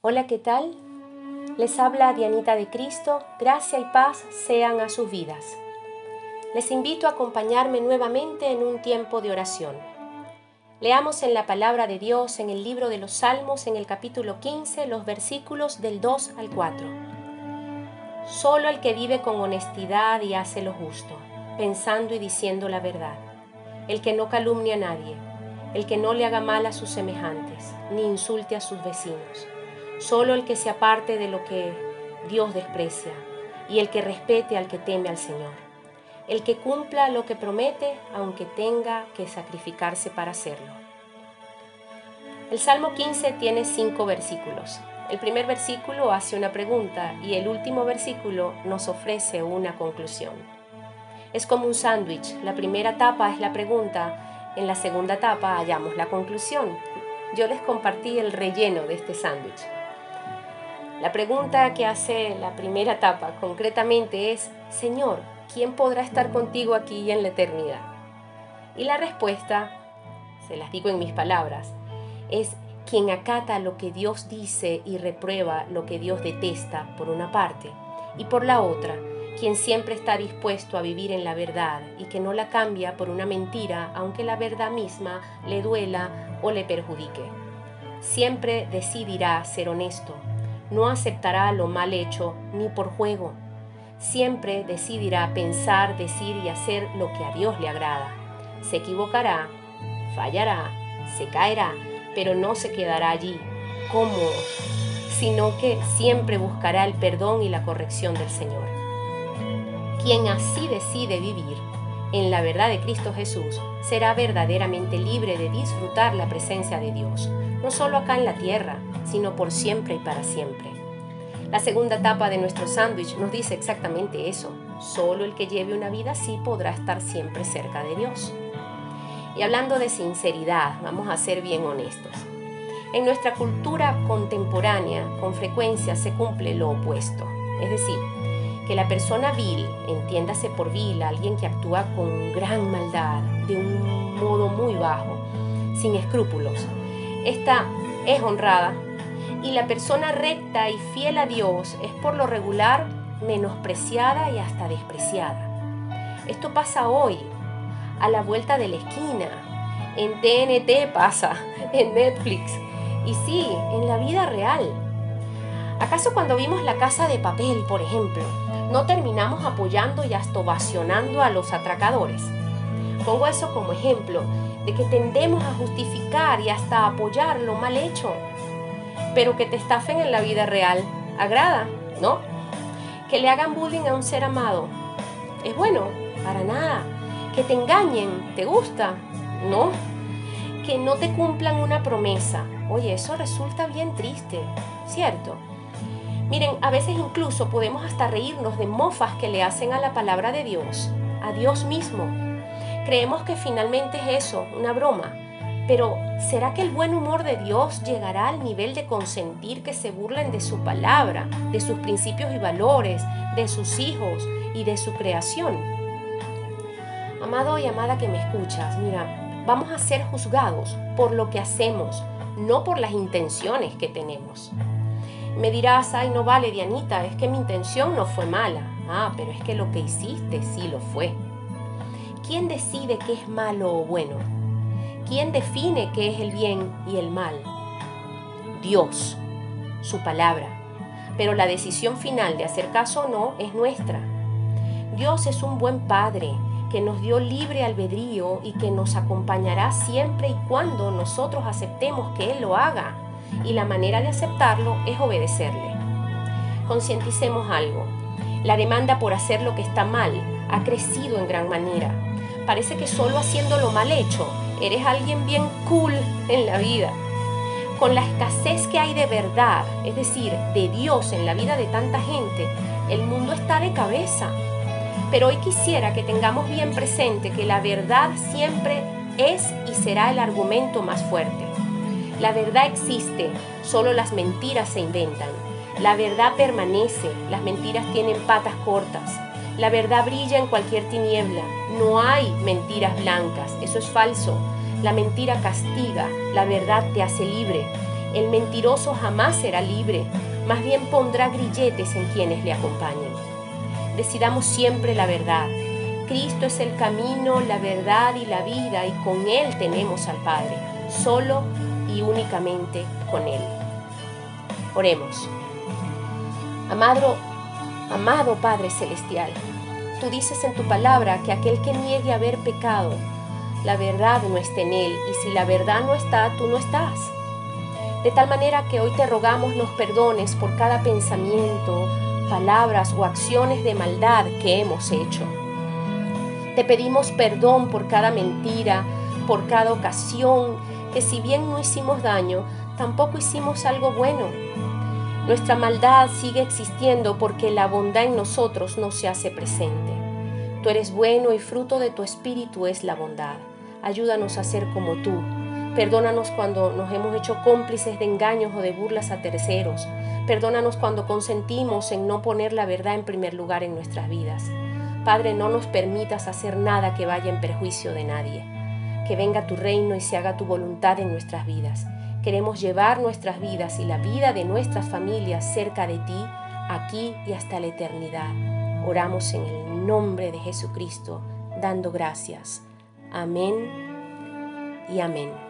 Hola, ¿qué tal? Les habla Dianita de Cristo, gracia y paz sean a sus vidas. Les invito a acompañarme nuevamente en un tiempo de oración. Leamos en la palabra de Dios en el libro de los Salmos en el capítulo 15 los versículos del 2 al 4. Solo el que vive con honestidad y hace lo justo, pensando y diciendo la verdad, el que no calumnia a nadie, el que no le haga mal a sus semejantes, ni insulte a sus vecinos, solo el que se aparte de lo que Dios desprecia y el que respete al que teme al Señor, el que cumpla lo que promete aunque tenga que sacrificarse para hacerlo. El Salmo 15 tiene cinco versículos. El primer versículo hace una pregunta y el último versículo nos ofrece una conclusión. Es como un sándwich. La primera etapa es la pregunta en la segunda etapa hallamos la conclusión. Yo les compartí el relleno de este sándwich. La pregunta que hace la primera etapa concretamente es, Señor, ¿quién podrá estar contigo aquí en la eternidad? Y la respuesta, se las digo en mis palabras, es quien acata lo que Dios dice y reprueba lo que Dios detesta por una parte, y por la otra, quien siempre está dispuesto a vivir en la verdad y que no la cambia por una mentira aunque la verdad misma le duela o le perjudique. Siempre decidirá ser honesto, no aceptará lo mal hecho ni por juego. Siempre decidirá pensar, decir y hacer lo que a Dios le agrada. Se equivocará, fallará, se caerá, pero no se quedará allí, cómodo, sino que siempre buscará el perdón y la corrección del Señor. Quien así decide vivir en la verdad de Cristo Jesús será verdaderamente libre de disfrutar la presencia de Dios, no solo acá en la tierra, sino por siempre y para siempre. La segunda etapa de nuestro sándwich nos dice exactamente eso. Solo el que lleve una vida así podrá estar siempre cerca de Dios. Y hablando de sinceridad, vamos a ser bien honestos. En nuestra cultura contemporánea, con frecuencia se cumple lo opuesto. Es decir, que la persona vil, entiéndase por vil, alguien que actúa con gran maldad, de un modo muy bajo, sin escrúpulos, esta es honrada y la persona recta y fiel a Dios es por lo regular menospreciada y hasta despreciada. Esto pasa hoy, a la vuelta de la esquina, en TNT pasa, en Netflix y sí, en la vida real. ¿Acaso cuando vimos la casa de papel, por ejemplo, no terminamos apoyando y hasta ovacionando a los atracadores? Pongo eso como ejemplo de que tendemos a justificar y hasta apoyar lo mal hecho. Pero que te estafen en la vida real, agrada, ¿no? Que le hagan bullying a un ser amado, ¿es bueno? Para nada. Que te engañen, ¿te gusta? No. Que no te cumplan una promesa. Oye, eso resulta bien triste, ¿cierto? Miren, a veces incluso podemos hasta reírnos de mofas que le hacen a la palabra de Dios, a Dios mismo. Creemos que finalmente es eso, una broma. Pero, ¿será que el buen humor de Dios llegará al nivel de consentir que se burlen de su palabra, de sus principios y valores, de sus hijos y de su creación? Amado y amada que me escuchas, mira, vamos a ser juzgados por lo que hacemos, no por las intenciones que tenemos. Me dirás, ay, no vale, Dianita, es que mi intención no fue mala. Ah, pero es que lo que hiciste sí lo fue. ¿Quién decide qué es malo o bueno? ¿Quién define qué es el bien y el mal? Dios, su palabra. Pero la decisión final de hacer caso o no es nuestra. Dios es un buen Padre que nos dio libre albedrío y que nos acompañará siempre y cuando nosotros aceptemos que Él lo haga y la manera de aceptarlo es obedecerle. Concienticemos algo. La demanda por hacer lo que está mal ha crecido en gran manera. Parece que solo haciendo lo mal hecho eres alguien bien cool en la vida. Con la escasez que hay de verdad, es decir, de Dios en la vida de tanta gente, el mundo está de cabeza. Pero hoy quisiera que tengamos bien presente que la verdad siempre es y será el argumento más fuerte. La verdad existe, solo las mentiras se inventan. La verdad permanece, las mentiras tienen patas cortas. La verdad brilla en cualquier tiniebla. No hay mentiras blancas, eso es falso. La mentira castiga, la verdad te hace libre. El mentiroso jamás será libre, más bien pondrá grilletes en quienes le acompañen. Decidamos siempre la verdad. Cristo es el camino, la verdad y la vida y con Él tenemos al Padre, solo y únicamente con Él. Oremos. Amado, amado Padre Celestial, tú dices en tu palabra que aquel que niegue haber pecado, la verdad no está en él, y si la verdad no está, tú no estás. De tal manera que hoy te rogamos nos perdones por cada pensamiento, palabras o acciones de maldad que hemos hecho. Te pedimos perdón por cada mentira, por cada ocasión, que si bien no hicimos daño, tampoco hicimos algo bueno. Nuestra maldad sigue existiendo porque la bondad en nosotros no se hace presente. Tú eres bueno y fruto de tu espíritu es la bondad. Ayúdanos a ser como tú. Perdónanos cuando nos hemos hecho cómplices de engaños o de burlas a terceros. Perdónanos cuando consentimos en no poner la verdad en primer lugar en nuestras vidas. Padre, no nos permitas hacer nada que vaya en perjuicio de nadie. Que venga tu reino y se haga tu voluntad en nuestras vidas. Queremos llevar nuestras vidas y la vida de nuestras familias cerca de ti, aquí y hasta la eternidad. Oramos en el nombre de Jesucristo, dando gracias. Amén y amén.